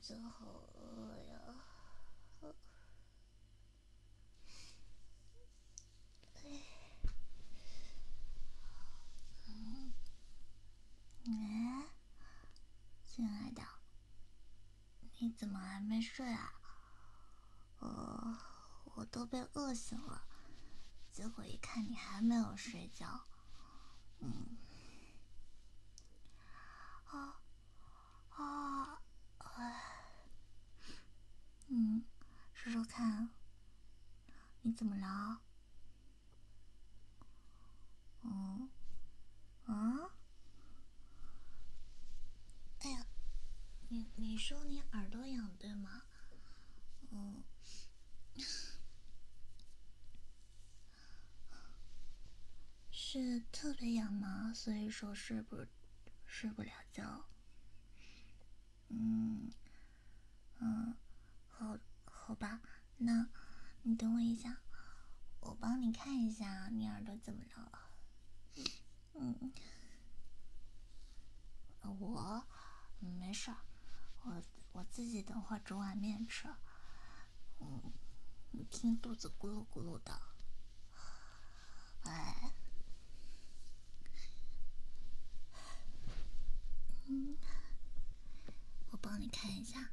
子好饿呀！哎，嗯，哎，亲爱的，你怎么还没睡啊？呃，我都被饿醒了，结果一看你还没有睡觉，嗯，啊啊，哎，嗯，说说看，你怎么了？嗯，啊？哎呀，你你说你耳朵痒对吗？嗯。是特别痒吗？所以说睡不睡不了觉。嗯嗯，好好吧，那你等我一下，帮你看一下你耳朵怎么了。嗯，我没事，我我自己等会煮碗面吃。嗯，你听肚子咕噜咕噜的，哎。嗯，我帮你看一下。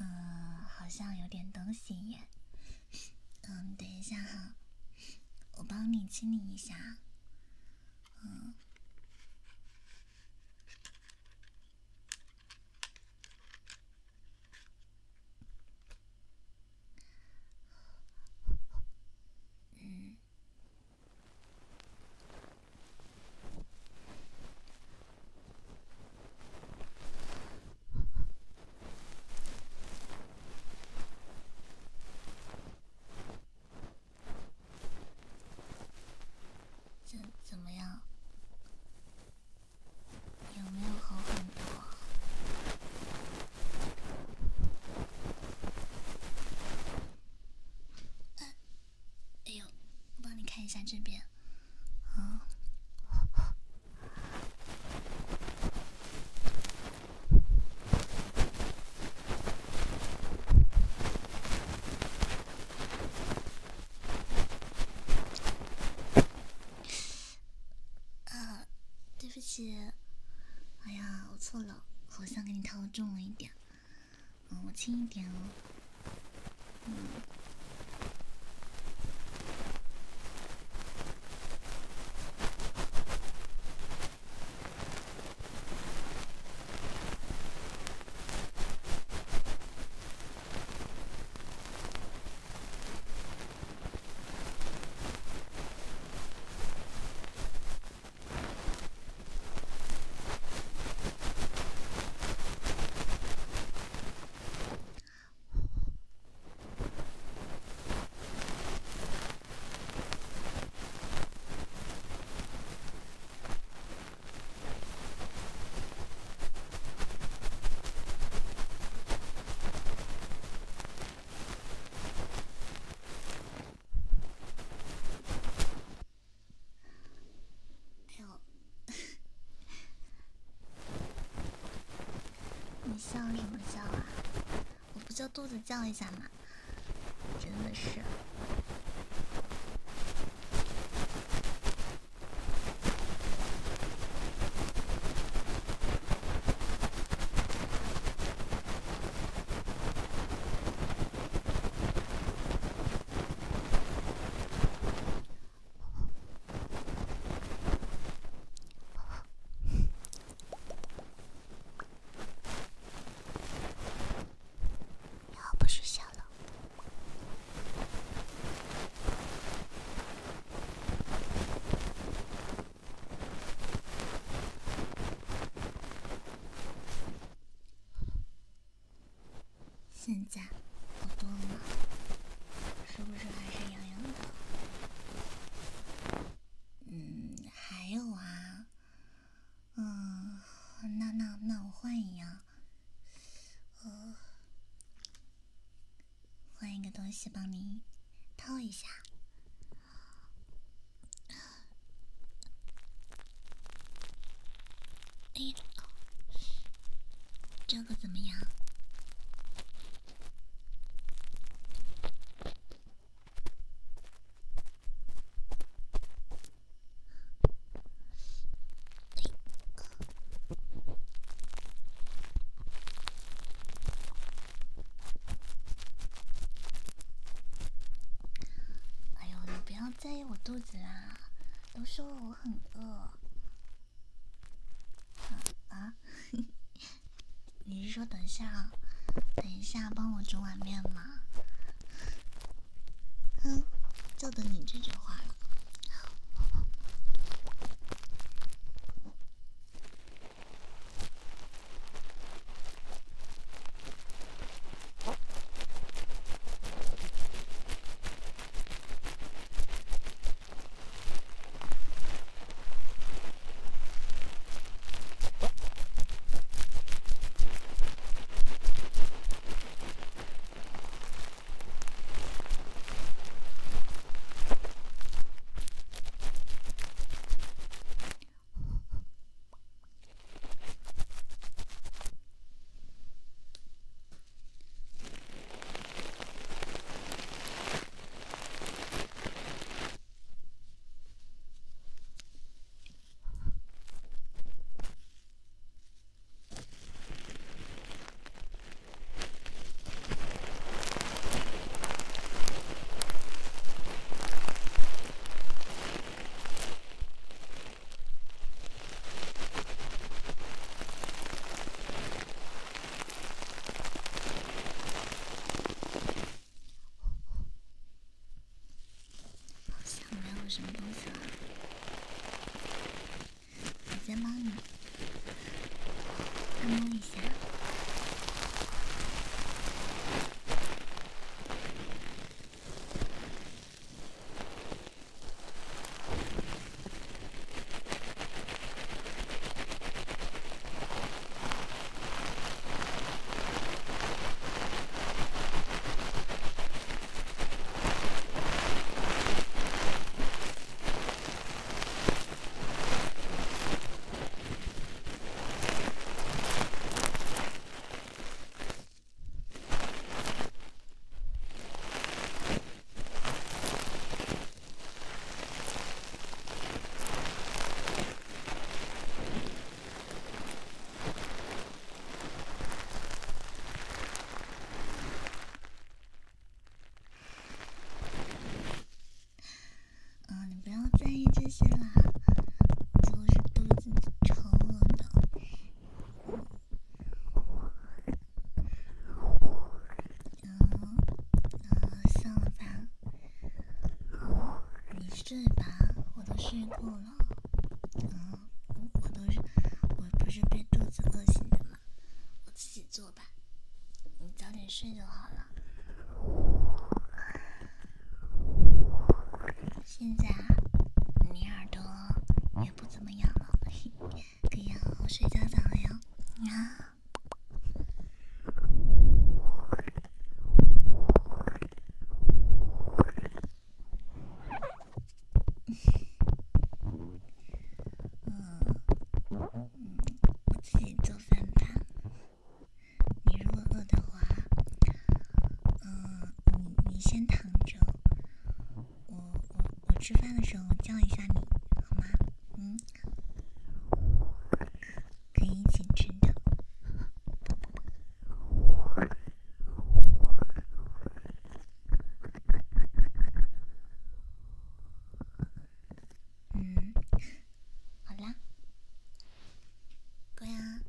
嗯，好像有点东西耶。嗯，等一下哈，我帮你清理一下。嗯。在这边，啊，啊，姐，哎呀，我错了，好像给你套重了一点，嗯，我轻一点哦，嗯。笑什么笑啊？我不就肚子叫一下吗？真的是。现在好多了？是不是还是痒痒的？嗯，还有啊。嗯，那那那我换一样。呃，换一个东西帮你套一下。哎，这个怎么样？哎呦，你不要在意我肚子啦，都说我很饿。啊，你是说等一下，等一下帮我煮碗面吗？不了嗯我都是我不是被肚子饿醒的吗我自己做吧。你早点睡就好了。现在你耳朵也不怎么痒了可以好好睡觉觉了呀你好吃饭的时候叫一下你，好吗？嗯，可以一起吃的。嗯，好啦，乖啊，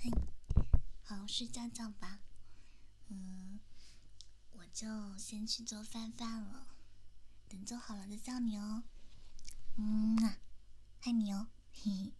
嘿，好好睡觉觉吧。嗯，我就先去做饭饭了。等做好了再叫你哦，嗯啊，爱你哦，嘿嘿。